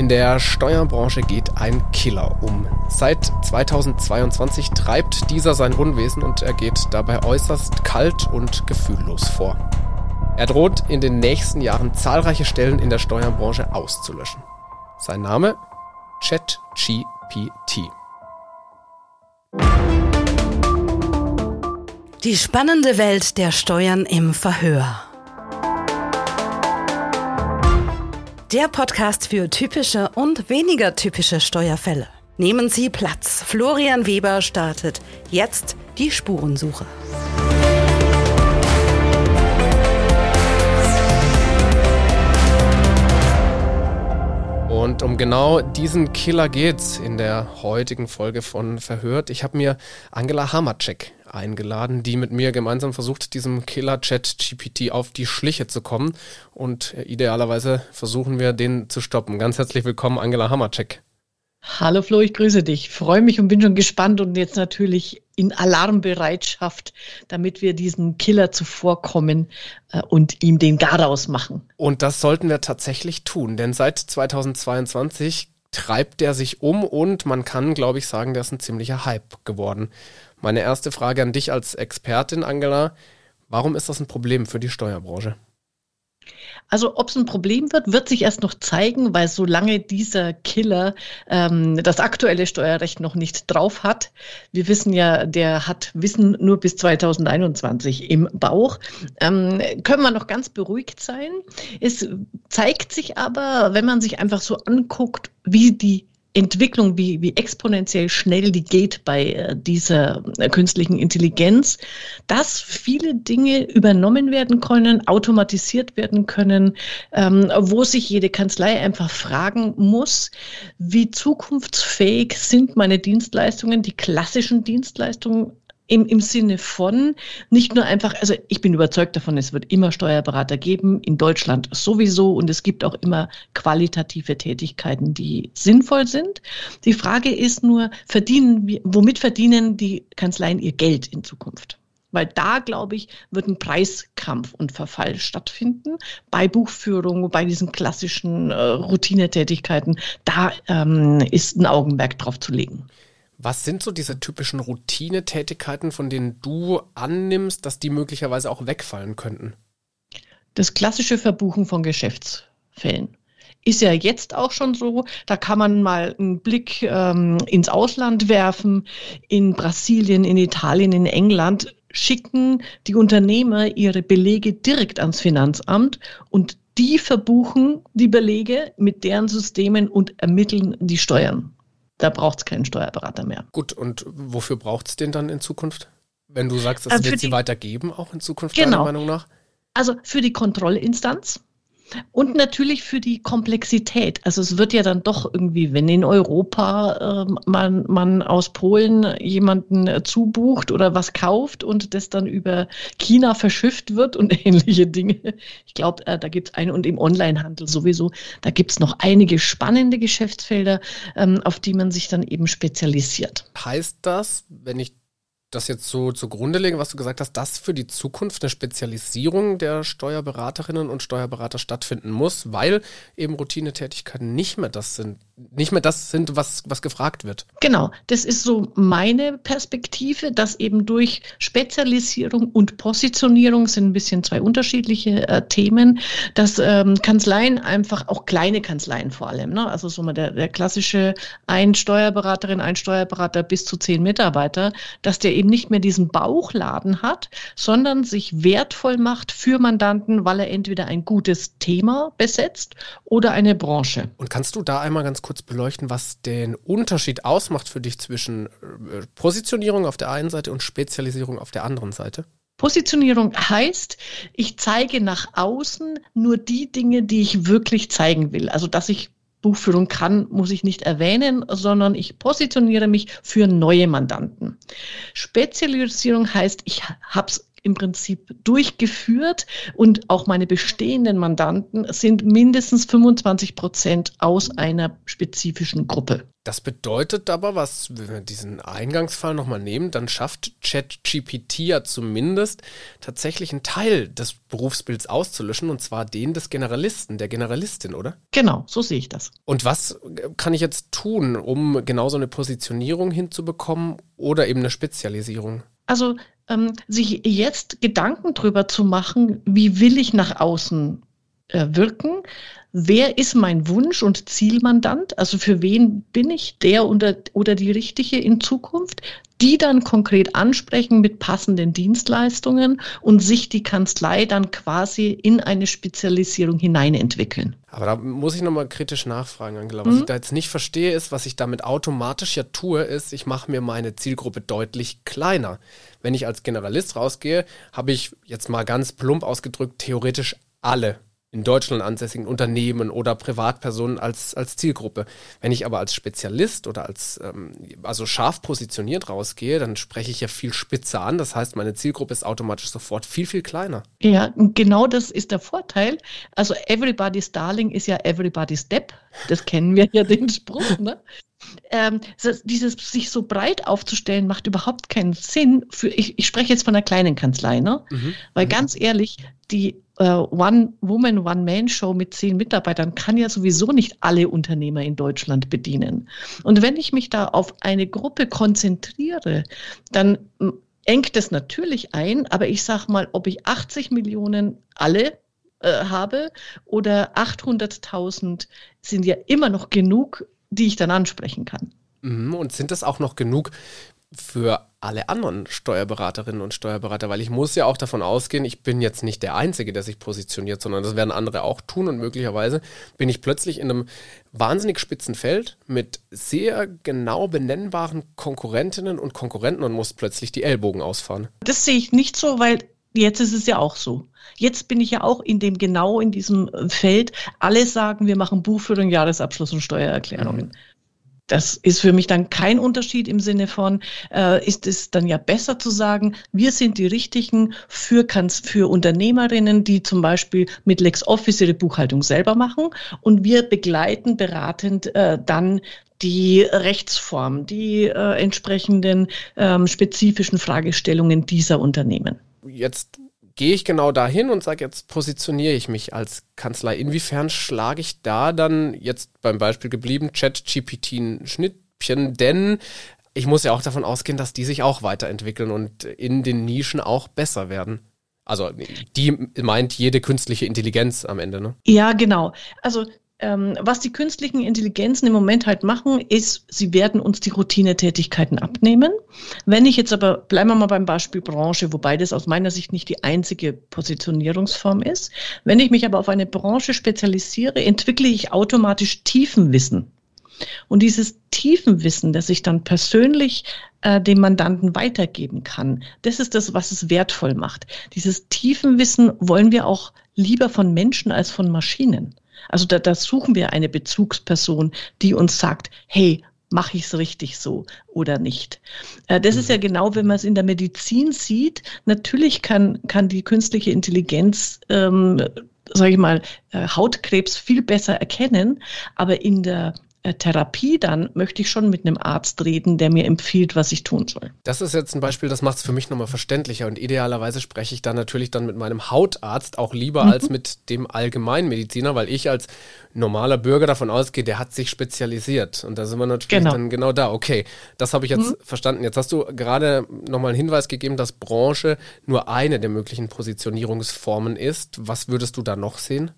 In der Steuerbranche geht ein Killer um. Seit 2022 treibt dieser sein Unwesen und er geht dabei äußerst kalt und gefühllos vor. Er droht in den nächsten Jahren zahlreiche Stellen in der Steuerbranche auszulöschen. Sein Name? ChatGPT. Die spannende Welt der Steuern im Verhör. Der Podcast für typische und weniger typische Steuerfälle. Nehmen Sie Platz. Florian Weber startet jetzt die Spurensuche. Und um genau diesen Killer geht's in der heutigen Folge von Verhört. Ich habe mir Angela Hamacek eingeladen, die mit mir gemeinsam versucht, diesem Killer-Chat GPT auf die Schliche zu kommen. Und äh, idealerweise versuchen wir, den zu stoppen. Ganz herzlich willkommen, Angela Hammercheck. Hallo Flo, ich grüße dich. Freue mich und bin schon gespannt und jetzt natürlich in Alarmbereitschaft, damit wir diesem Killer zuvorkommen äh, und ihm den Garaus machen. Und das sollten wir tatsächlich tun, denn seit 2022 treibt der sich um und man kann, glaube ich, sagen, der ist ein ziemlicher Hype geworden. Meine erste Frage an dich als Expertin, Angela. Warum ist das ein Problem für die Steuerbranche? Also ob es ein Problem wird, wird sich erst noch zeigen, weil solange dieser Killer ähm, das aktuelle Steuerrecht noch nicht drauf hat, wir wissen ja, der hat Wissen nur bis 2021 im Bauch, ähm, können wir noch ganz beruhigt sein. Es zeigt sich aber, wenn man sich einfach so anguckt, wie die Entwicklung, wie, wie exponentiell schnell die geht bei äh, dieser äh, künstlichen Intelligenz, dass viele Dinge übernommen werden können, automatisiert werden können, ähm, wo sich jede Kanzlei einfach fragen muss, wie zukunftsfähig sind meine Dienstleistungen, die klassischen Dienstleistungen im, im Sinne von nicht nur einfach, also ich bin überzeugt davon, es wird immer Steuerberater geben, in Deutschland sowieso und es gibt auch immer qualitative Tätigkeiten, die sinnvoll sind. Die Frage ist nur, verdienen wir, womit verdienen die Kanzleien ihr Geld in Zukunft? Weil da, glaube ich, wird ein Preiskampf und Verfall stattfinden. Bei Buchführung, bei diesen klassischen äh, Routinetätigkeiten, da ähm, ist ein Augenmerk drauf zu legen. Was sind so diese typischen Routinetätigkeiten, von denen du annimmst, dass die möglicherweise auch wegfallen könnten? Das klassische Verbuchen von Geschäftsfällen ist ja jetzt auch schon so. Da kann man mal einen Blick ähm, ins Ausland werfen. In Brasilien, in Italien, in England schicken die Unternehmer ihre Belege direkt ans Finanzamt und die verbuchen die Belege mit deren Systemen und ermitteln die Steuern. Da braucht es keinen Steuerberater mehr. Gut, und wofür braucht es den dann in Zukunft? Wenn du sagst, das also wird sie weitergeben, auch in Zukunft, genau. deiner Meinung nach? Also für die Kontrollinstanz und natürlich für die Komplexität. Also es wird ja dann doch irgendwie, wenn in Europa äh, man, man aus Polen jemanden äh, zubucht oder was kauft und das dann über China verschifft wird und ähnliche Dinge. Ich glaube, äh, da gibt es ein und im Onlinehandel sowieso, da gibt es noch einige spannende Geschäftsfelder, ähm, auf die man sich dann eben spezialisiert. Heißt das, wenn ich das jetzt so zugrunde legen, was du gesagt hast, dass für die Zukunft eine Spezialisierung der Steuerberaterinnen und Steuerberater stattfinden muss, weil eben Routinetätigkeiten nicht mehr das sind, nicht mehr das sind, was, was gefragt wird. Genau, das ist so meine Perspektive, dass eben durch Spezialisierung und Positionierung sind ein bisschen zwei unterschiedliche äh, Themen, dass ähm, Kanzleien einfach, auch kleine Kanzleien vor allem, ne? also so mal der, der klassische ein Steuerberaterin, ein Steuerberater bis zu zehn Mitarbeiter, dass der eben nicht mehr diesen Bauchladen hat, sondern sich wertvoll macht für Mandanten, weil er entweder ein gutes Thema besetzt oder eine Branche. Und kannst du da einmal ganz kurz beleuchten, was den Unterschied ausmacht für dich zwischen äh, Positionierung auf der einen Seite und Spezialisierung auf der anderen Seite? Positionierung heißt, ich zeige nach außen nur die Dinge, die ich wirklich zeigen will. Also, dass ich Buchführung kann, muss ich nicht erwähnen, sondern ich positioniere mich für neue Mandanten. Spezialisierung heißt, ich habe es im Prinzip durchgeführt und auch meine bestehenden Mandanten sind mindestens 25 Prozent aus einer spezifischen Gruppe. Das bedeutet aber, was, wenn wir diesen Eingangsfall nochmal nehmen, dann schafft ChatGPT ja zumindest tatsächlich einen Teil des Berufsbilds auszulöschen, und zwar den des Generalisten, der Generalistin, oder? Genau, so sehe ich das. Und was kann ich jetzt tun, um genau so eine Positionierung hinzubekommen oder eben eine Spezialisierung? Also ähm, sich jetzt Gedanken darüber zu machen, wie will ich nach außen äh, wirken, wer ist mein Wunsch- und Zielmandant, also für wen bin ich? Der oder, oder die Richtige in Zukunft, die dann konkret ansprechen mit passenden Dienstleistungen und sich die Kanzlei dann quasi in eine Spezialisierung hineinentwickeln. Aber da muss ich nochmal kritisch nachfragen, Angela. Was mhm. ich da jetzt nicht verstehe, ist, was ich damit automatisch ja tue, ist, ich mache mir meine Zielgruppe deutlich kleiner. Wenn ich als Generalist rausgehe, habe ich jetzt mal ganz plump ausgedrückt theoretisch alle in Deutschland ansässigen Unternehmen oder Privatpersonen als, als Zielgruppe. Wenn ich aber als Spezialist oder als ähm, also scharf positioniert rausgehe, dann spreche ich ja viel spitzer an. Das heißt, meine Zielgruppe ist automatisch sofort viel, viel kleiner. Ja, genau das ist der Vorteil. Also everybody's darling ist ja everybody's step. Das kennen wir ja den Spruch. Ne? Ähm, dieses sich so breit aufzustellen, macht überhaupt keinen Sinn. Für, ich, ich spreche jetzt von einer kleinen Kanzlei, ne? Mhm. Weil mhm. ganz ehrlich, die äh, One-Woman, One-Man-Show mit zehn Mitarbeitern kann ja sowieso nicht alle Unternehmer in Deutschland bedienen. Und wenn ich mich da auf eine Gruppe konzentriere, dann engt es natürlich ein, aber ich sage mal, ob ich 80 Millionen alle äh, habe oder 800.000 sind ja immer noch genug die ich dann ansprechen kann. Mhm, und sind das auch noch genug für alle anderen Steuerberaterinnen und Steuerberater? Weil ich muss ja auch davon ausgehen, ich bin jetzt nicht der Einzige, der sich positioniert, sondern das werden andere auch tun und möglicherweise bin ich plötzlich in einem wahnsinnig spitzen Feld mit sehr genau benennbaren Konkurrentinnen und Konkurrenten und muss plötzlich die Ellbogen ausfahren. Das sehe ich nicht so, weil Jetzt ist es ja auch so. Jetzt bin ich ja auch in dem genau in diesem äh, Feld. Alle sagen, wir machen Buchführung, Jahresabschluss und Steuererklärungen. Mhm. Das ist für mich dann kein Unterschied im Sinne von, äh, ist es dann ja besser zu sagen, wir sind die Richtigen für, für Unternehmerinnen, die zum Beispiel mit LexOffice ihre Buchhaltung selber machen und wir begleiten beratend äh, dann die Rechtsform, die äh, entsprechenden ähm, spezifischen Fragestellungen dieser Unternehmen jetzt gehe ich genau dahin und sage, jetzt positioniere ich mich als Kanzlei. Inwiefern schlage ich da dann jetzt beim Beispiel geblieben, Chat-GPT ein Schnittchen, denn ich muss ja auch davon ausgehen, dass die sich auch weiterentwickeln und in den Nischen auch besser werden. Also die meint jede künstliche Intelligenz am Ende, ne? Ja, genau. Also ähm, was die künstlichen Intelligenzen im Moment halt machen, ist, sie werden uns die Routinetätigkeiten abnehmen. Wenn ich jetzt aber, bleiben wir mal beim Beispiel Branche, wobei das aus meiner Sicht nicht die einzige Positionierungsform ist. Wenn ich mich aber auf eine Branche spezialisiere, entwickle ich automatisch Tiefenwissen. Und dieses Tiefenwissen, das ich dann persönlich äh, dem Mandanten weitergeben kann, das ist das, was es wertvoll macht. Dieses Tiefenwissen wollen wir auch lieber von Menschen als von Maschinen. Also da, da suchen wir eine Bezugsperson, die uns sagt, hey, mache ich es richtig so oder nicht. Äh, das ist ja mhm. genau, wenn man es in der Medizin sieht. Natürlich kann, kann die künstliche Intelligenz, ähm, sage ich mal, äh, Hautkrebs viel besser erkennen, aber in der Therapie dann möchte ich schon mit einem Arzt reden, der mir empfiehlt, was ich tun soll. Das ist jetzt ein Beispiel, das macht es für mich nochmal verständlicher und idealerweise spreche ich dann natürlich dann mit meinem Hautarzt auch lieber mhm. als mit dem Allgemeinmediziner, weil ich als normaler Bürger davon ausgehe, der hat sich spezialisiert und da sind wir natürlich genau. dann genau da. Okay, das habe ich jetzt mhm. verstanden. Jetzt hast du gerade nochmal einen Hinweis gegeben, dass Branche nur eine der möglichen Positionierungsformen ist. Was würdest du da noch sehen?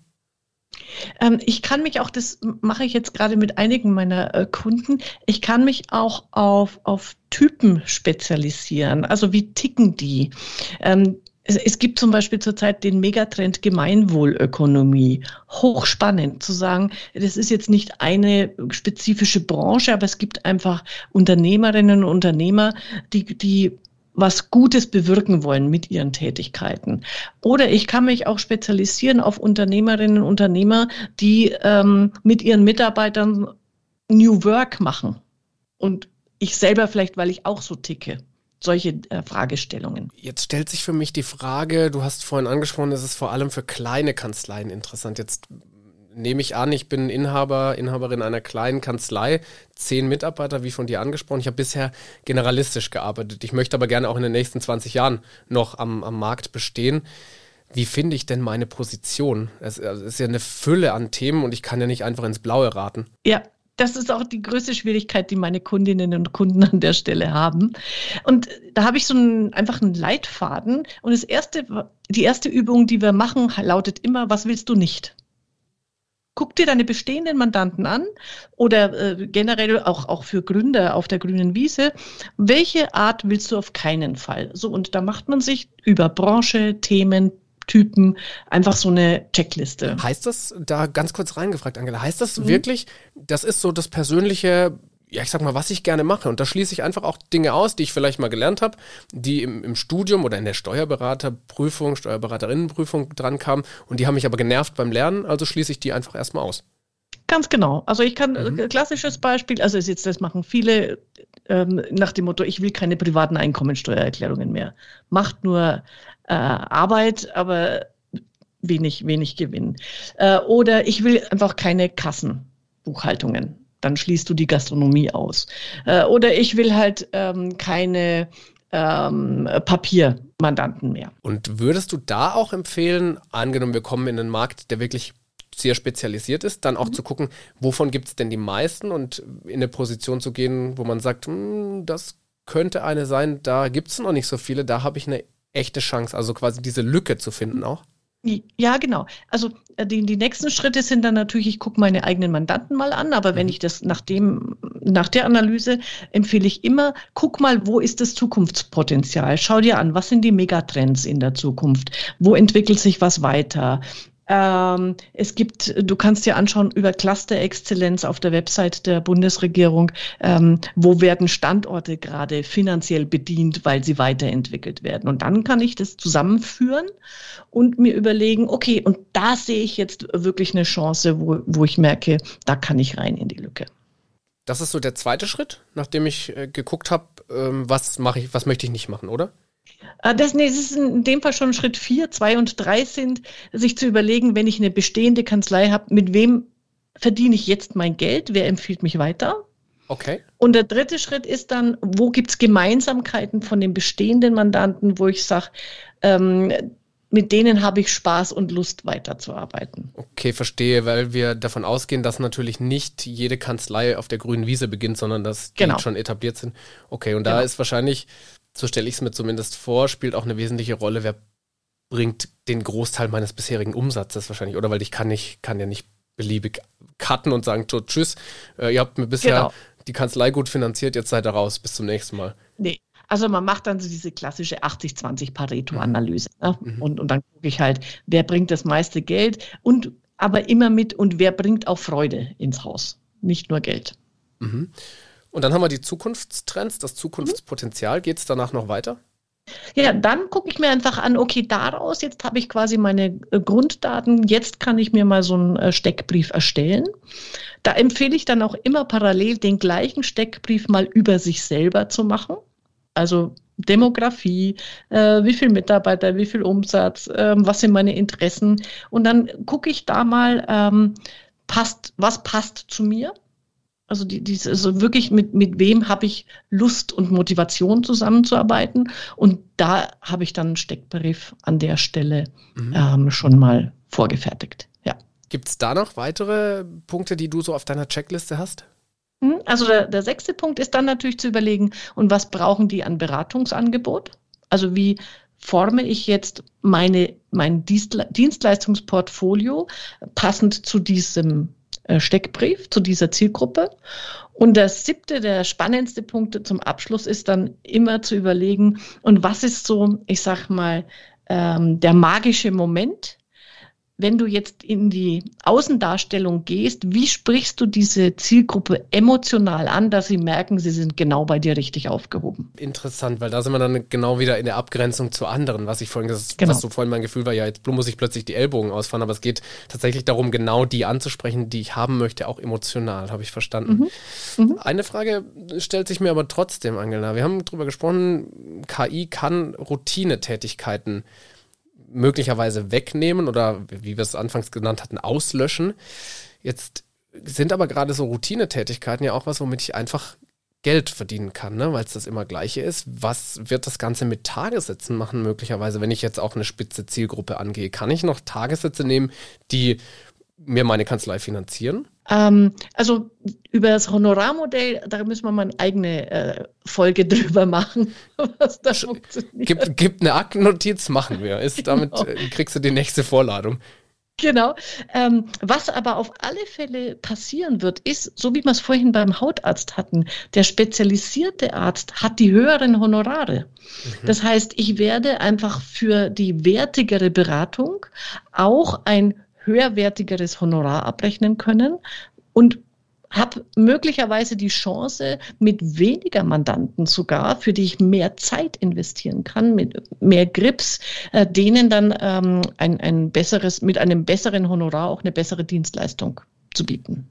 Ähm, ich kann mich auch, das mache ich jetzt gerade mit einigen meiner äh, Kunden, ich kann mich auch auf, auf Typen spezialisieren. Also wie ticken die? Ähm, es, gibt zum Beispiel zurzeit den Megatrend Gemeinwohlökonomie. Hochspannend zu sagen, das ist jetzt nicht eine spezifische Branche, aber es gibt einfach Unternehmerinnen und Unternehmer, die, die was Gutes bewirken wollen mit ihren Tätigkeiten. Oder ich kann mich auch spezialisieren auf Unternehmerinnen und Unternehmer, die ähm, mit ihren Mitarbeitern New Work machen. Und ich selber vielleicht, weil ich auch so ticke. solche äh, Fragestellungen. Jetzt stellt sich für mich die Frage, du hast vorhin angesprochen, es ist vor allem für kleine Kanzleien interessant. Jetzt nehme ich an, ich bin Inhaber, Inhaberin einer kleinen Kanzlei, zehn Mitarbeiter, wie von dir angesprochen. Ich habe bisher generalistisch gearbeitet. Ich möchte aber gerne auch in den nächsten 20 Jahren noch am, am Markt bestehen. Wie finde ich denn meine Position? Es, es ist ja eine Fülle an Themen und ich kann ja nicht einfach ins Blaue raten. Ja, das ist auch die größte Schwierigkeit, die meine Kundinnen und Kunden an der Stelle haben. Und da habe ich so einen, einfach einen Leitfaden. Und das erste, die erste Übung, die wir machen, lautet immer, was willst du nicht? Guck dir deine bestehenden Mandanten an oder äh, generell auch, auch für Gründer auf der grünen Wiese. Welche Art willst du auf keinen Fall? So, und da macht man sich über Branche, Themen, Typen einfach so eine Checkliste. Heißt das, da ganz kurz reingefragt, Angela, heißt das mhm. wirklich, das ist so das persönliche, ja, ich sag mal, was ich gerne mache. Und da schließe ich einfach auch Dinge aus, die ich vielleicht mal gelernt habe, die im, im Studium oder in der Steuerberaterprüfung, Steuerberaterinnenprüfung dran kamen und die haben mich aber genervt beim Lernen, also schließe ich die einfach erstmal aus. Ganz genau. Also ich kann, mhm. klassisches Beispiel, also ist jetzt, das machen viele ähm, nach dem Motto, ich will keine privaten Einkommensteuererklärungen mehr. Macht nur äh, Arbeit, aber wenig, wenig Gewinn. Äh, oder ich will einfach keine Kassenbuchhaltungen. Dann schließt du die Gastronomie aus. Äh, oder ich will halt ähm, keine ähm, Papiermandanten mehr. Und würdest du da auch empfehlen, angenommen, wir kommen in einen Markt, der wirklich sehr spezialisiert ist, dann auch mhm. zu gucken, wovon gibt es denn die meisten und in eine Position zu gehen, wo man sagt, hm, das könnte eine sein, da gibt es noch nicht so viele, da habe ich eine echte Chance, also quasi diese Lücke zu finden auch? Ja, genau. Also äh, die, die nächsten Schritte sind dann natürlich, ich gucke meine eigenen Mandanten mal an, aber wenn mhm. ich das nach dem, nach der Analyse empfehle ich immer, guck mal, wo ist das Zukunftspotenzial? Schau dir an, was sind die Megatrends in der Zukunft? Wo entwickelt sich was weiter? Ähm, es gibt, du kannst dir anschauen über Cluster-Exzellenz auf der Website der Bundesregierung, ähm, wo werden Standorte gerade finanziell bedient, weil sie weiterentwickelt werden. Und dann kann ich das zusammenführen und mir überlegen, okay, und da sehe ich jetzt wirklich eine Chance, wo, wo ich merke, da kann ich rein in die Lücke. Das ist so der zweite Schritt, nachdem ich äh, geguckt habe, ähm, was mache ich, was möchte ich nicht machen, oder? Äh, das, nee, das ist in dem Fall schon Schritt vier, zwei und drei sind, sich zu überlegen, wenn ich eine bestehende Kanzlei habe, mit wem verdiene ich jetzt mein Geld? Wer empfiehlt mich weiter? Okay. Und der dritte Schritt ist dann, wo gibt es Gemeinsamkeiten von den bestehenden Mandanten, wo ich sage, ähm, mit denen habe ich Spaß und Lust weiterzuarbeiten. Okay, verstehe, weil wir davon ausgehen, dass natürlich nicht jede Kanzlei auf der grünen Wiese beginnt, sondern dass die genau. schon etabliert sind. Okay, und da genau. ist wahrscheinlich so stelle ich es mir zumindest vor, spielt auch eine wesentliche Rolle, wer bringt den Großteil meines bisherigen Umsatzes wahrscheinlich, oder weil ich kann nicht, kann ja nicht beliebig cutten und sagen, so, tschüss, äh, ihr habt mir bisher genau. die Kanzlei gut finanziert, jetzt seid ihr raus, bis zum nächsten Mal. Nee, also man macht dann so diese klassische 80-20 Pareto-Analyse. Ne? Mhm. Und, und dann gucke ich halt, wer bringt das meiste Geld und aber immer mit und wer bringt auch Freude ins Haus, nicht nur Geld. Mhm. Und dann haben wir die Zukunftstrends, das Zukunftspotenzial. Geht es danach noch weiter? Ja, dann gucke ich mir einfach an, okay, daraus, jetzt habe ich quasi meine äh, Grunddaten, jetzt kann ich mir mal so einen äh, Steckbrief erstellen. Da empfehle ich dann auch immer parallel den gleichen Steckbrief mal über sich selber zu machen. Also Demografie, äh, wie viel Mitarbeiter, wie viel Umsatz, äh, was sind meine Interessen. Und dann gucke ich da mal, ähm, passt, was passt zu mir also, die, die, also wirklich mit, mit wem habe ich Lust und Motivation zusammenzuarbeiten. Und da habe ich dann einen Steckbrief an der Stelle mhm. ähm, schon mal vorgefertigt. Ja. Gibt es da noch weitere Punkte, die du so auf deiner Checkliste hast? Hm, also der, der sechste Punkt ist dann natürlich zu überlegen, und was brauchen die an Beratungsangebot? Also wie forme ich jetzt meine, mein Dienstleistungsportfolio passend zu diesem Steckbrief zu dieser Zielgruppe. Und der siebte, der spannendste Punkt zum Abschluss ist dann immer zu überlegen, und was ist so, ich sag mal, ähm, der magische Moment, wenn du jetzt in die Außendarstellung gehst, wie sprichst du diese Zielgruppe emotional an, dass sie merken, sie sind genau bei dir richtig aufgehoben? Interessant, weil da sind wir dann genau wieder in der Abgrenzung zu anderen, was ich vorhin, das, genau. was so vorhin mein Gefühl war, ja, jetzt muss ich plötzlich die Ellbogen ausfahren, aber es geht tatsächlich darum, genau die anzusprechen, die ich haben möchte, auch emotional, habe ich verstanden. Mhm. Mhm. Eine Frage stellt sich mir aber trotzdem, Angela. Wir haben darüber gesprochen, KI kann Routinetätigkeiten möglicherweise wegnehmen oder wie wir es anfangs genannt hatten, auslöschen. Jetzt sind aber gerade so Routinetätigkeiten ja auch was, womit ich einfach Geld verdienen kann, ne? weil es das immer gleiche ist. Was wird das Ganze mit Tagessätzen machen, möglicherweise, wenn ich jetzt auch eine spitze Zielgruppe angehe? Kann ich noch Tagessätze nehmen, die mir meine Kanzlei finanzieren? Ähm, also über das Honorarmodell, da müssen wir mal eine eigene äh, Folge drüber machen, was da funktioniert. Gibt, gibt eine Aktennotiz, machen wir. Ist, genau. Damit äh, kriegst du die nächste Vorladung. Genau. Ähm, was aber auf alle Fälle passieren wird, ist, so wie wir es vorhin beim Hautarzt hatten, der spezialisierte Arzt hat die höheren Honorare. Mhm. Das heißt, ich werde einfach für die wertigere Beratung auch ein höherwertigeres Honorar abrechnen können und habe möglicherweise die Chance, mit weniger Mandanten sogar, für die ich mehr Zeit investieren kann, mit mehr Grips, äh, denen dann ähm, ein, ein besseres, mit einem besseren Honorar auch eine bessere Dienstleistung zu bieten.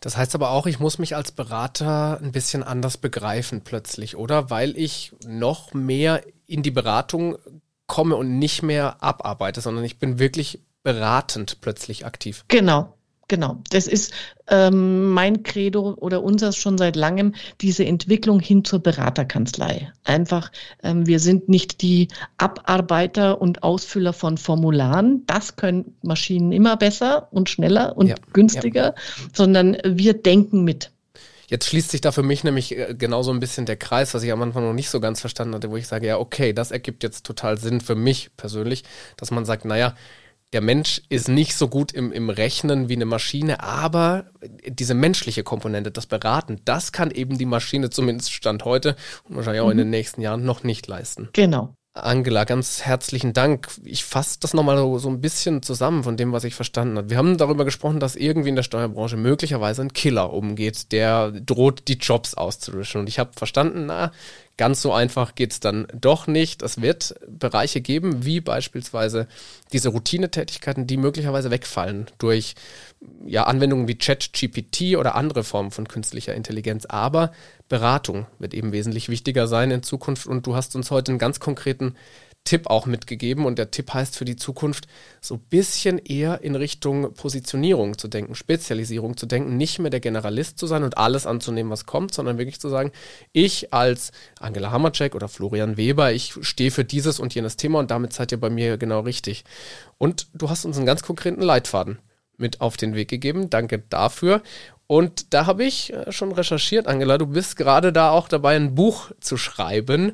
Das heißt aber auch, ich muss mich als Berater ein bisschen anders begreifen plötzlich, oder? Weil ich noch mehr in die Beratung komme und nicht mehr abarbeite, sondern ich bin wirklich beratend plötzlich aktiv. Genau. Genau, das ist ähm, mein Credo oder unseres schon seit langem, diese Entwicklung hin zur Beraterkanzlei. Einfach, ähm, wir sind nicht die Abarbeiter und Ausfüller von Formularen, das können Maschinen immer besser und schneller und ja, günstiger, ja. sondern wir denken mit. Jetzt schließt sich da für mich nämlich äh, genauso ein bisschen der Kreis, was ich am Anfang noch nicht so ganz verstanden hatte, wo ich sage, ja, okay, das ergibt jetzt total Sinn für mich persönlich, dass man sagt, naja, der Mensch ist nicht so gut im, im Rechnen wie eine Maschine, aber diese menschliche Komponente, das Beraten, das kann eben die Maschine zumindest Stand heute und wahrscheinlich auch mhm. in den nächsten Jahren noch nicht leisten. Genau. Angela, ganz herzlichen Dank. Ich fasse das nochmal so, so ein bisschen zusammen von dem, was ich verstanden habe. Wir haben darüber gesprochen, dass irgendwie in der Steuerbranche möglicherweise ein Killer umgeht, der droht, die Jobs auszulöschen. Und ich habe verstanden, na, Ganz so einfach geht's dann doch nicht. Es wird Bereiche geben, wie beispielsweise diese Routinetätigkeiten, die möglicherweise wegfallen durch ja, Anwendungen wie ChatGPT oder andere Formen von künstlicher Intelligenz. Aber Beratung wird eben wesentlich wichtiger sein in Zukunft. Und du hast uns heute einen ganz konkreten Tipp auch mitgegeben und der Tipp heißt für die Zukunft so ein bisschen eher in Richtung Positionierung zu denken, Spezialisierung zu denken, nicht mehr der Generalist zu sein und alles anzunehmen, was kommt, sondern wirklich zu sagen, ich als Angela Hammercheck oder Florian Weber, ich stehe für dieses und jenes Thema und damit seid ihr bei mir genau richtig. Und du hast uns einen ganz konkreten Leitfaden mit auf den Weg gegeben. Danke dafür. Und da habe ich äh, schon recherchiert, Angela, du bist gerade da auch dabei, ein Buch zu schreiben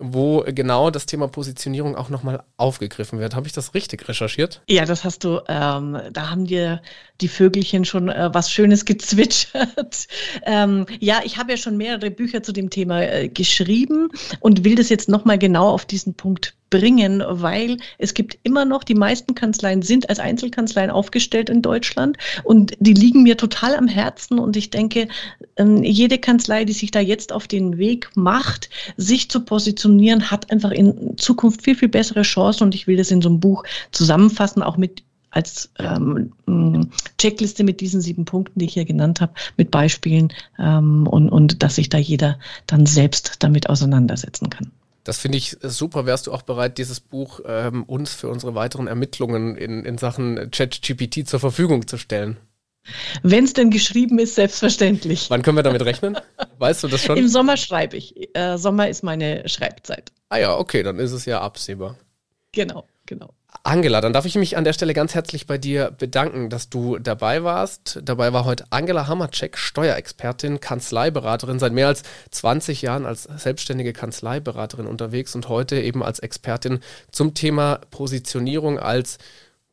wo genau das Thema Positionierung auch nochmal aufgegriffen wird. Habe ich das richtig recherchiert? Ja, das hast du. Ähm, da haben dir die Vögelchen schon äh, was Schönes gezwitschert. ähm, ja, ich habe ja schon mehrere Bücher zu dem Thema äh, geschrieben und will das jetzt nochmal genau auf diesen Punkt bringen, weil es gibt immer noch, die meisten Kanzleien sind als Einzelkanzleien aufgestellt in Deutschland und die liegen mir total am Herzen und ich denke, ähm, jede Kanzlei, die sich da jetzt auf den Weg macht, sich zu positionieren, hat einfach in Zukunft viel, viel bessere Chancen und ich will das in so einem Buch zusammenfassen, auch mit als ähm, Checkliste mit diesen sieben Punkten, die ich hier genannt habe, mit Beispielen ähm, und, und dass sich da jeder dann selbst damit auseinandersetzen kann. Das finde ich super. Wärst du auch bereit, dieses Buch ähm, uns für unsere weiteren Ermittlungen in, in Sachen ChatGPT zur Verfügung zu stellen? Wenn es denn geschrieben ist, selbstverständlich. Wann können wir damit rechnen? Weißt du das schon? Im Sommer schreibe ich. Äh, Sommer ist meine Schreibzeit. Ah ja, okay, dann ist es ja absehbar. Genau, genau. Angela, dann darf ich mich an der Stelle ganz herzlich bei dir bedanken, dass du dabei warst. Dabei war heute Angela Hammercheck, Steuerexpertin, Kanzleiberaterin, seit mehr als 20 Jahren als selbstständige Kanzleiberaterin unterwegs und heute eben als Expertin zum Thema Positionierung als,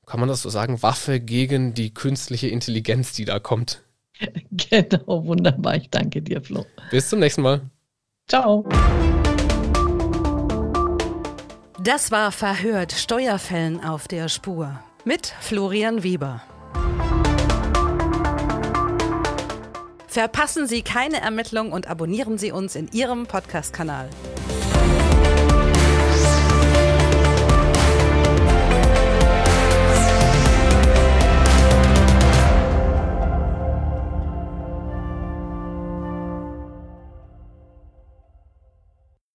kann man das so sagen, Waffe gegen die künstliche Intelligenz, die da kommt. Genau, wunderbar. Ich danke dir, Flo. Bis zum nächsten Mal. Ciao. Das war Verhört Steuerfällen auf der Spur. mit Florian Weber. Verpassen Sie keine Ermittlung und abonnieren Sie uns in Ihrem Podcast-Kanal.